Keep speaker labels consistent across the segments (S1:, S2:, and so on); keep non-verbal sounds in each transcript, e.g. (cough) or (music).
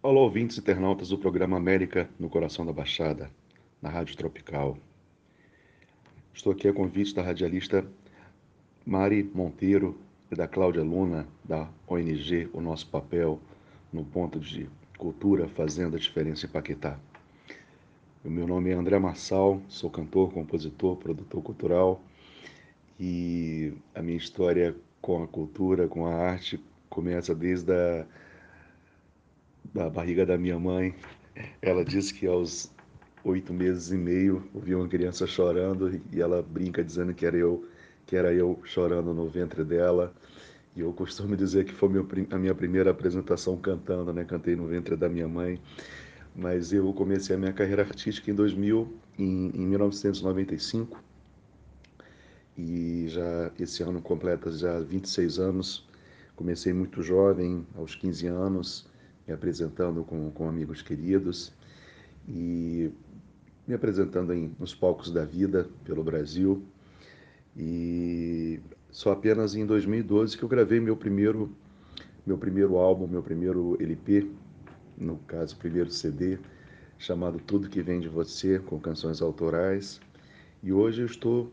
S1: Olá, ouvintes e internautas do programa América no Coração da Baixada, na Rádio Tropical. Estou aqui a convite da radialista Mari Monteiro e da Cláudia Luna, da ONG O Nosso Papel, no ponto de cultura fazendo a diferença em Paquetá. O meu nome é André Marçal, sou cantor, compositor, produtor cultural e a minha história com a cultura, com a arte, começa desde a da barriga da minha mãe. Ela disse que aos oito meses e meio ouviu uma criança chorando e ela brinca dizendo que era eu, que era eu chorando no ventre dela. E eu costumo dizer que foi a minha primeira apresentação cantando, né? Cantei no ventre da minha mãe. Mas eu comecei a minha carreira artística em 2000, em, em 1995. E já esse ano completa já 26 anos. Comecei muito jovem, aos 15 anos, me apresentando com, com amigos queridos e me apresentando em, nos palcos da vida pelo Brasil. E só apenas em 2012 que eu gravei meu primeiro, meu primeiro álbum, meu primeiro LP, no caso, primeiro CD, chamado Tudo Que Vem de Você, com canções autorais. E hoje eu estou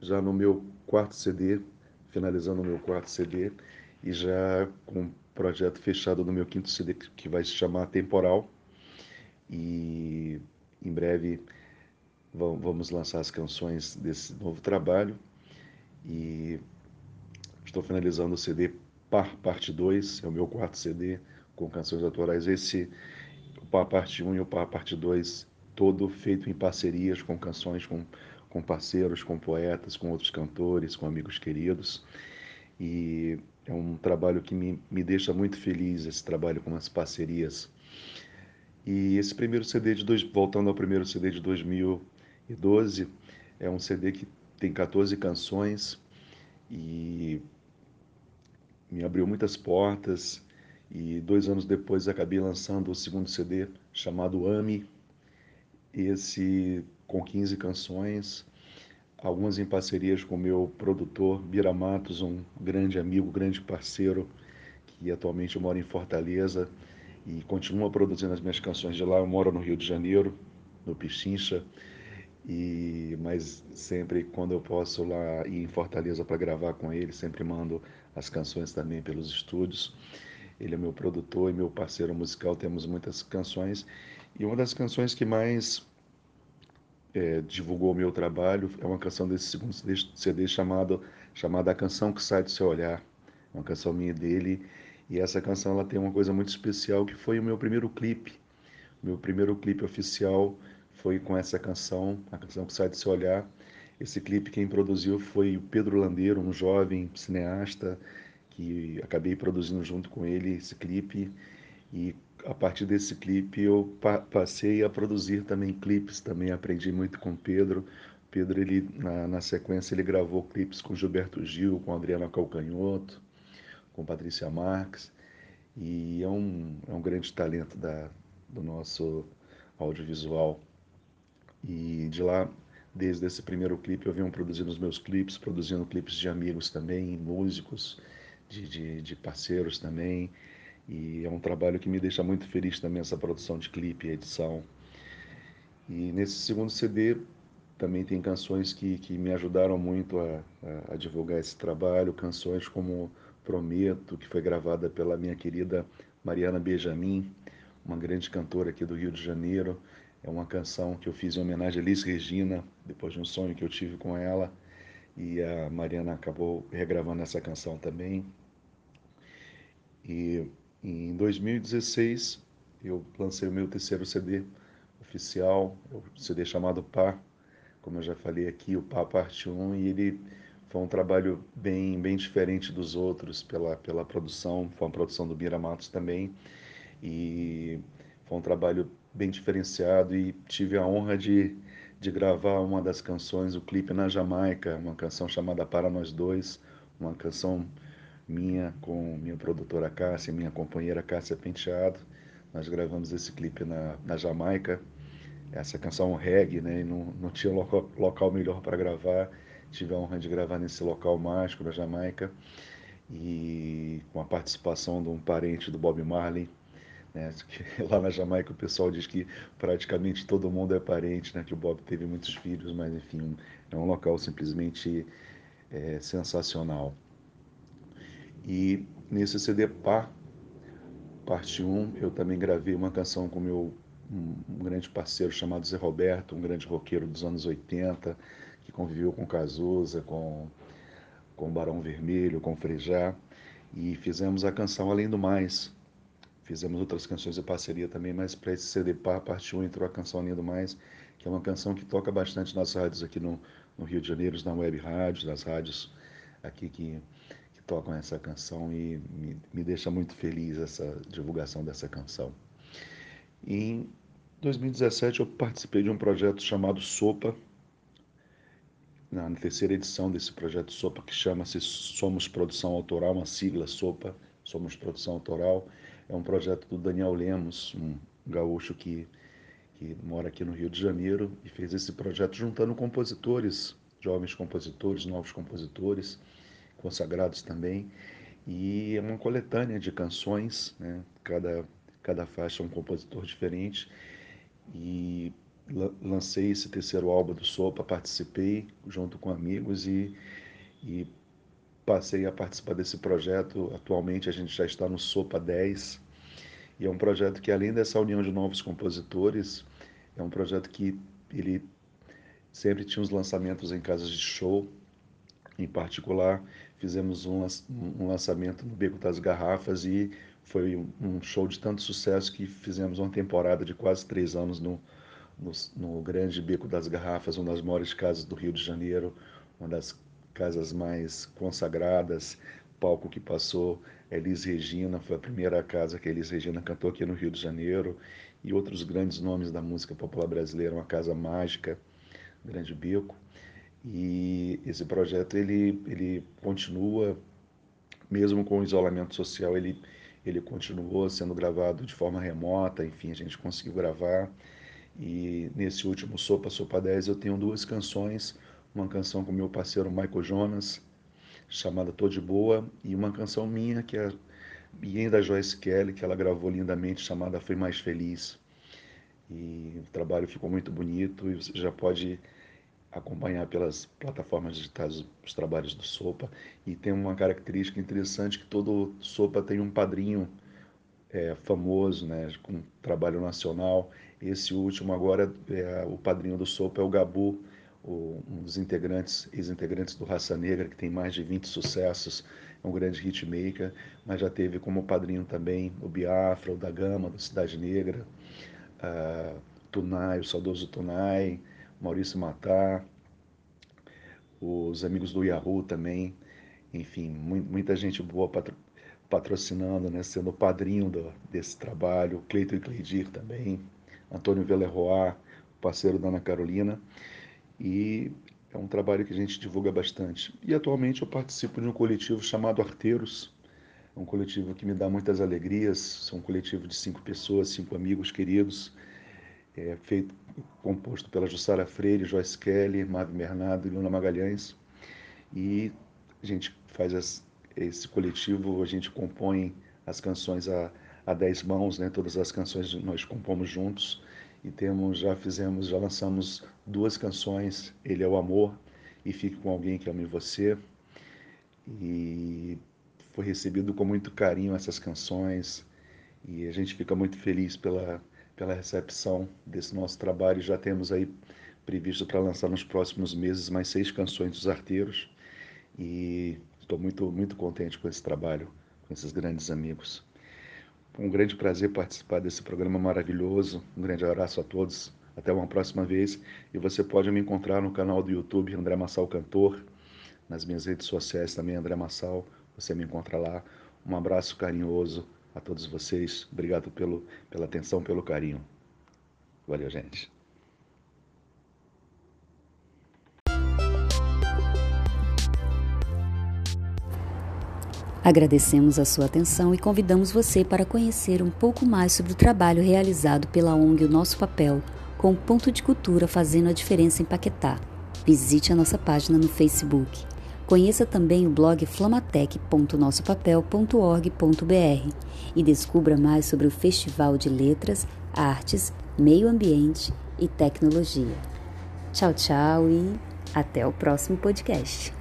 S1: já no meu quarto CD, finalizando o meu quarto CD, e já com projeto fechado no meu quinto CD que vai se chamar Temporal. E em breve vamos lançar as canções desse novo trabalho. E estou finalizando o CD Par Parte 2, é o meu quarto CD com canções autorais. Esse, o Par Parte 1 e o Par Parte 2, todo feito em parcerias com canções com, com parceiros, com poetas, com outros cantores, com amigos queridos. E é um trabalho que me, me deixa muito feliz, esse trabalho com as parcerias. E esse primeiro CD de dois, voltando ao primeiro CD de 2012, é um CD que tem 14 canções e me abriu muitas portas. E dois anos depois acabei lançando o segundo CD chamado Ame, esse com 15 canções algumas em parcerias com o meu produtor Bira Matos, um grande amigo, grande parceiro, que atualmente mora em Fortaleza e continua produzindo as minhas canções de lá. Eu moro no Rio de Janeiro, no Pichincha, e mas sempre quando eu posso lá ir em Fortaleza para gravar com ele, sempre mando as canções também pelos estúdios. Ele é meu produtor e meu parceiro musical, temos muitas canções. E uma das canções que mais é, divulgou o meu trabalho. É uma canção desse segundo CD chamado, chamada A Canção que Sai do Seu Olhar. É uma canção minha dele. E essa canção ela tem uma coisa muito especial que foi o meu primeiro clipe. Meu primeiro clipe oficial foi com essa canção, A Canção que Sai do Seu Olhar. Esse clipe quem produziu foi o Pedro Landeiro, um jovem cineasta que acabei produzindo junto com ele esse clipe e a partir desse clipe eu pa passei a produzir também clipes, também aprendi muito com Pedro. Pedro, ele, na, na sequência, ele gravou clipes com Gilberto Gil, com Adriana Calcanhoto, com Patrícia Marques, e é um, é um grande talento da, do nosso audiovisual. E de lá, desde esse primeiro clipe, eu venho produzindo os meus clipes, produzindo clipes de amigos também, músicos, de, de, de parceiros também, e é um trabalho que me deixa muito feliz também essa produção de clipe edição. E nesse segundo CD também tem canções que, que me ajudaram muito a, a, a divulgar esse trabalho, canções como Prometo, que foi gravada pela minha querida Mariana Benjamin, uma grande cantora aqui do Rio de Janeiro. É uma canção que eu fiz em homenagem a Liz Regina, depois de um sonho que eu tive com ela. E a Mariana acabou regravando essa canção também. E em 2016, eu lancei o meu terceiro CD oficial, o é CD chamado Pá, como eu já falei aqui, o Pá Parte 1, e ele foi um trabalho bem, bem diferente dos outros pela, pela produção, foi uma produção do Mira Matos também, e foi um trabalho bem diferenciado e tive a honra de, de gravar uma das canções, o clipe na Jamaica, uma canção chamada Para Nós Dois, uma canção minha com minha produtora Cássia, minha companheira Cássia Penteado. Nós gravamos esse clipe na, na Jamaica, essa canção reggae, né? E não, não tinha local, local melhor para gravar. Tive a honra de gravar nesse local mágico da Jamaica e com a participação de um parente do Bob Marley, Né? (laughs) Lá na Jamaica o pessoal diz que praticamente todo mundo é parente, né? que o Bob teve muitos filhos, mas enfim, é um local simplesmente é, sensacional. E nesse CD Par, parte 1, eu também gravei uma canção com meu um, grande parceiro chamado Zé Roberto, um grande roqueiro dos anos 80, que conviveu com Cazuza, com, com Barão Vermelho, com Frejá, e fizemos a canção Além do Mais. Fizemos outras canções de parceria também, mas para esse CD Par, parte 1, entrou a canção Além do Mais, que é uma canção que toca bastante nas rádios aqui no, no Rio de Janeiro, na web rádios, nas rádios aqui que, que tocam essa canção e me, me deixa muito feliz essa divulgação dessa canção. Em 2017 eu participei de um projeto chamado Sopa, na terceira edição desse projeto Sopa, que chama-se Somos Produção Autoral, uma sigla Sopa, Somos Produção Autoral. É um projeto do Daniel Lemos, um gaúcho que, que mora aqui no Rio de Janeiro e fez esse projeto juntando compositores, jovens compositores, novos compositores, consagrados também. E é uma coletânea de canções, né? cada, cada faixa é um compositor diferente. E lancei esse terceiro álbum do Sopa, participei junto com amigos e, e passei a participar desse projeto. Atualmente a gente já está no Sopa 10 e é um projeto que além dessa união de novos compositores, é um projeto que ele sempre tinha os lançamentos em casas de show. Em particular, fizemos um, um lançamento no Beco das Garrafas e foi um show de tanto sucesso que fizemos uma temporada de quase três anos no, no, no grande Beco das Garrafas, uma das maiores casas do Rio de Janeiro, uma das casas mais consagradas, palco que passou Elis Regina, foi a primeira casa que Elis Regina cantou aqui no Rio de Janeiro, e outros grandes nomes da música popular brasileira, uma casa mágica, Grande Beco. E esse projeto ele, ele continua, mesmo com o isolamento social, ele, ele continuou sendo gravado de forma remota, enfim, a gente conseguiu gravar e nesse último Sopa Sopa 10 eu tenho duas canções, uma canção com meu parceiro Michael Jonas, chamada Tô de Boa, e uma canção minha que é bem da Joyce Kelly, que ela gravou lindamente, chamada Fui Mais Feliz. E o trabalho ficou muito bonito e você já pode acompanhar pelas plataformas digitais os trabalhos do Sopa. E tem uma característica interessante que todo Sopa tem um padrinho é, famoso, né, com trabalho nacional. Esse último agora, é, o padrinho do Sopa é o Gabu, o, um dos integrantes, ex-integrantes do Raça Negra, que tem mais de 20 sucessos, é um grande hitmaker, mas já teve como padrinho também o Biafra, o da Gama, do Cidade Negra, uh, Tunai, o saudoso Tunai, Maurício Matar, os amigos do Yahoo também, enfim, muita gente boa patrocinando, né, sendo padrinho do, desse trabalho, Cleiton e Cleidir também, Antônio Veleroy, parceiro da Ana Carolina, e é um trabalho que a gente divulga bastante. E atualmente eu participo de um coletivo chamado Arteiros, é um coletivo que me dá muitas alegrias, são um coletivo de cinco pessoas, cinco amigos queridos, é feito, composto pela Jussara Freire, Joyce Kelly, Marvin Bernardo e Luna Magalhães, e a gente faz as, esse coletivo, a gente compõe as canções a, a dez mãos, né? Todas as canções nós compomos juntos e temos já fizemos, já lançamos duas canções, Ele é o Amor e Fique com Alguém que Ame Você. E foi recebido com muito carinho essas canções e a gente fica muito feliz pela, pela recepção desse nosso trabalho. Já temos aí previsto para lançar nos próximos meses mais seis canções dos arteiros e Estou muito, muito contente com esse trabalho, com esses grandes amigos. Um grande prazer participar desse programa maravilhoso. Um grande abraço a todos. Até uma próxima vez. E você pode me encontrar no canal do YouTube André Massal Cantor. Nas minhas redes sociais também, André Massal. Você me encontra lá. Um abraço carinhoso a todos vocês. Obrigado pelo, pela atenção, pelo carinho. Valeu, gente.
S2: Agradecemos a sua atenção e convidamos você para conhecer um pouco mais sobre o trabalho realizado pela ONG O Nosso Papel, com o Ponto de Cultura fazendo a diferença em Paquetá. Visite a nossa página no Facebook. Conheça também o blog flamatec.nossopapel.org.br e descubra mais sobre o Festival de Letras, Artes, Meio Ambiente e Tecnologia. Tchau, tchau e até o próximo podcast.